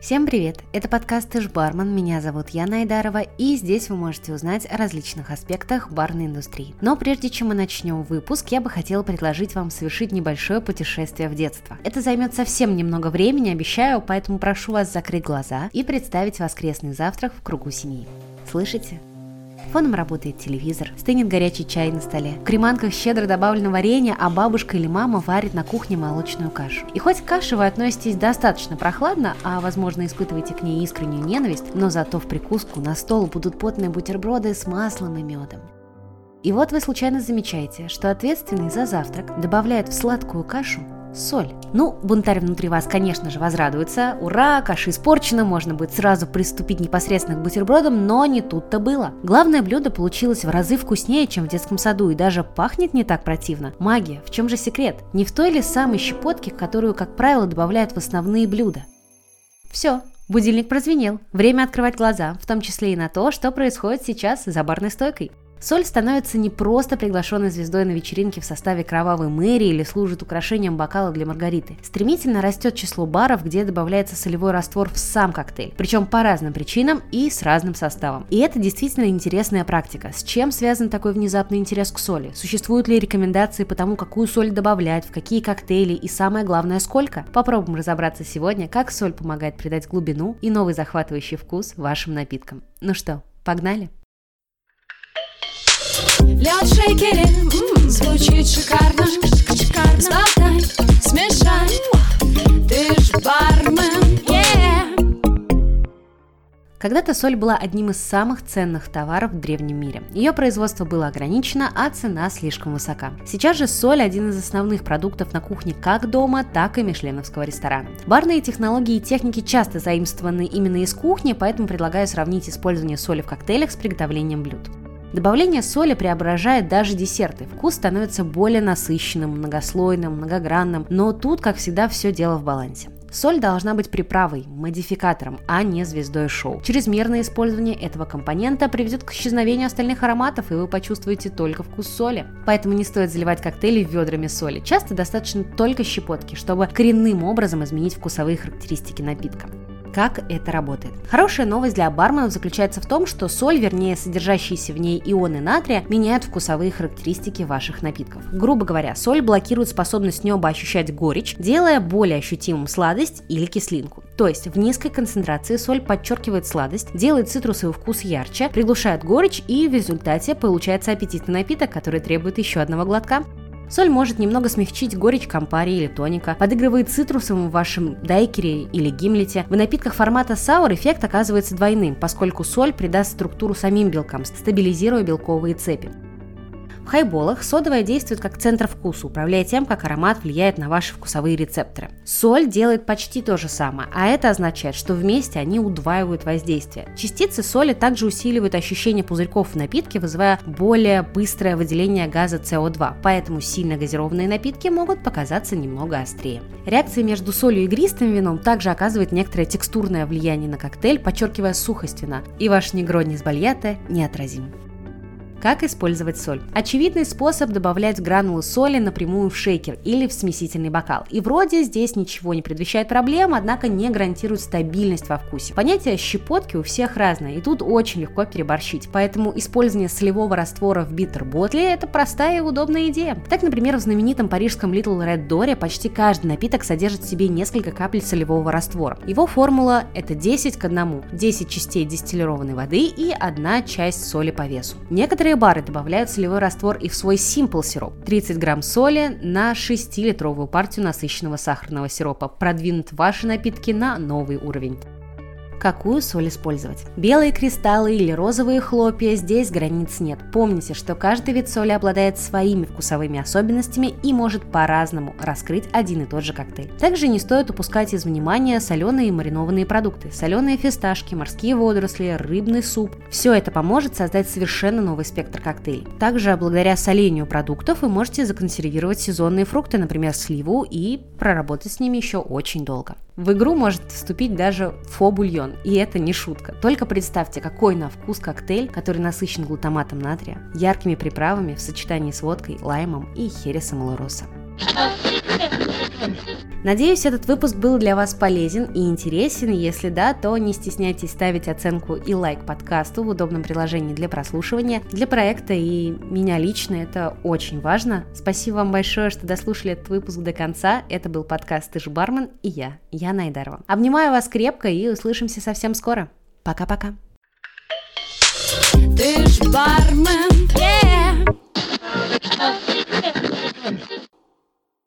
Всем привет! Это подкаст «Ты ж бармен», меня зовут Яна Айдарова, и здесь вы можете узнать о различных аспектах барной индустрии. Но прежде чем мы начнем выпуск, я бы хотела предложить вам совершить небольшое путешествие в детство. Это займет совсем немного времени, обещаю, поэтому прошу вас закрыть глаза и представить воскресный завтрак в кругу семьи. Слышите? Фоном работает телевизор, стынет горячий чай на столе. В креманках щедро добавлено варенье, а бабушка или мама варит на кухне молочную кашу. И хоть к каше вы относитесь достаточно прохладно, а возможно испытываете к ней искреннюю ненависть, но зато в прикуску на стол будут потные бутерброды с маслом и медом. И вот вы случайно замечаете, что ответственный за завтрак добавляет в сладкую кашу соль. Ну, бунтарь внутри вас, конечно же, возрадуется. Ура, каша испорчена, можно будет сразу приступить непосредственно к бутербродам, но не тут-то было. Главное блюдо получилось в разы вкуснее, чем в детском саду, и даже пахнет не так противно. Магия. В чем же секрет? Не в той ли самой щепотке, которую, как правило, добавляют в основные блюда? Все, Будильник прозвенел. Время открывать глаза, в том числе и на то, что происходит сейчас за барной стойкой. Соль становится не просто приглашенной звездой на вечеринке в составе кровавой мэрии или служит украшением бокала для Маргариты. Стремительно растет число баров, где добавляется солевой раствор в сам коктейль, причем по разным причинам и с разным составом. И это действительно интересная практика. С чем связан такой внезапный интерес к соли? Существуют ли рекомендации по тому, какую соль добавлять, в какие коктейли и самое главное, сколько? Попробуем разобраться сегодня, как соль помогает придать глубину и новый захватывающий вкус вашим напиткам. Ну что, погнали? Лед в шейкере, звучит шикарно. Сболтай, смешай, ты ж бармен. Когда-то соль была одним из самых ценных товаров в древнем мире. Ее производство было ограничено, а цена слишком высока. Сейчас же соль один из основных продуктов на кухне как дома, так и мишленовского ресторана. Барные технологии и техники часто заимствованы именно из кухни, поэтому предлагаю сравнить использование соли в коктейлях с приготовлением блюд. Добавление соли преображает даже десерты. Вкус становится более насыщенным, многослойным, многогранным, но тут, как всегда, все дело в балансе. Соль должна быть приправой, модификатором, а не звездой шоу. Чрезмерное использование этого компонента приведет к исчезновению остальных ароматов, и вы почувствуете только вкус соли. Поэтому не стоит заливать коктейли ведрами соли. Часто достаточно только щепотки, чтобы коренным образом изменить вкусовые характеристики напитка. Как это работает? Хорошая новость для барменов заключается в том, что соль, вернее содержащиеся в ней ионы натрия, меняют вкусовые характеристики ваших напитков. Грубо говоря, соль блокирует способность неба ощущать горечь, делая более ощутимым сладость или кислинку. То есть в низкой концентрации соль подчеркивает сладость, делает цитрусовый вкус ярче, приглушает горечь и в результате получается аппетитный напиток, который требует еще одного глотка. Соль может немного смягчить горечь кампари или тоника, подыгрывает цитрусом в вашем дайкере или гимлете. В напитках формата саур эффект оказывается двойным, поскольку соль придаст структуру самим белкам, стабилизируя белковые цепи. В хайболах содовая действует как центр вкуса, управляя тем, как аромат влияет на ваши вкусовые рецепторы. Соль делает почти то же самое, а это означает, что вместе они удваивают воздействие. Частицы соли также усиливают ощущение пузырьков в напитке, вызывая более быстрое выделение газа СО2, поэтому сильно газированные напитки могут показаться немного острее. Реакция между солью и игристым вином также оказывает некоторое текстурное влияние на коктейль, подчеркивая сухость вина, и ваш негрони с бальята неотразим. Как использовать соль? Очевидный способ добавлять гранулы соли напрямую в шейкер или в смесительный бокал. И вроде здесь ничего не предвещает проблем, однако не гарантирует стабильность во вкусе. Понятие щепотки у всех разное, и тут очень легко переборщить. Поэтому использование солевого раствора в битер-ботле – это простая и удобная идея. Так, например, в знаменитом парижском Little Red Door почти каждый напиток содержит в себе несколько капель солевого раствора. Его формула – это 10 к 1. 10 частей дистиллированной воды и одна часть соли по весу. Некоторые Некоторые бары добавляют солевой раствор и в свой Simple сироп. 30 грамм соли на 6-литровую партию насыщенного сахарного сиропа продвинут ваши напитки на новый уровень какую соль использовать. Белые кристаллы или розовые хлопья, здесь границ нет. Помните, что каждый вид соли обладает своими вкусовыми особенностями и может по-разному раскрыть один и тот же коктейль. Также не стоит упускать из внимания соленые и маринованные продукты. Соленые фисташки, морские водоросли, рыбный суп. Все это поможет создать совершенно новый спектр коктейлей. Также благодаря солению продуктов вы можете законсервировать сезонные фрукты, например, сливу, и проработать с ними еще очень долго. В игру может вступить даже фо-бульон, и это не шутка. Только представьте, какой на вкус коктейль, который насыщен глутаматом натрия, яркими приправами в сочетании с водкой, лаймом и хересом лороса. Надеюсь, этот выпуск был для вас полезен и интересен. Если да, то не стесняйтесь ставить оценку и лайк подкасту в удобном приложении для прослушивания. Для проекта и меня лично это очень важно. Спасибо вам большое, что дослушали этот выпуск до конца. Это был подкаст «Ты же бармен» и я, Яна Айдарова. Обнимаю вас крепко и услышимся совсем скоро. Пока-пока. Ты ж бармен, yeah.